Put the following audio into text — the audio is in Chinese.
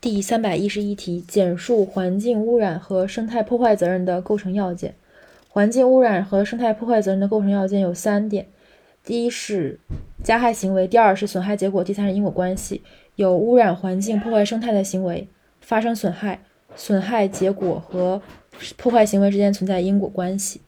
第三百一十一题简述环境污染和生态破坏责任的构成要件。环境污染和生态破坏责任的构成要件有三点。第一是加害行为第二是损害结果第三是因果关系。有污染环境破坏生态的行为发生损害损害结果和破坏行为之间存在因果关系。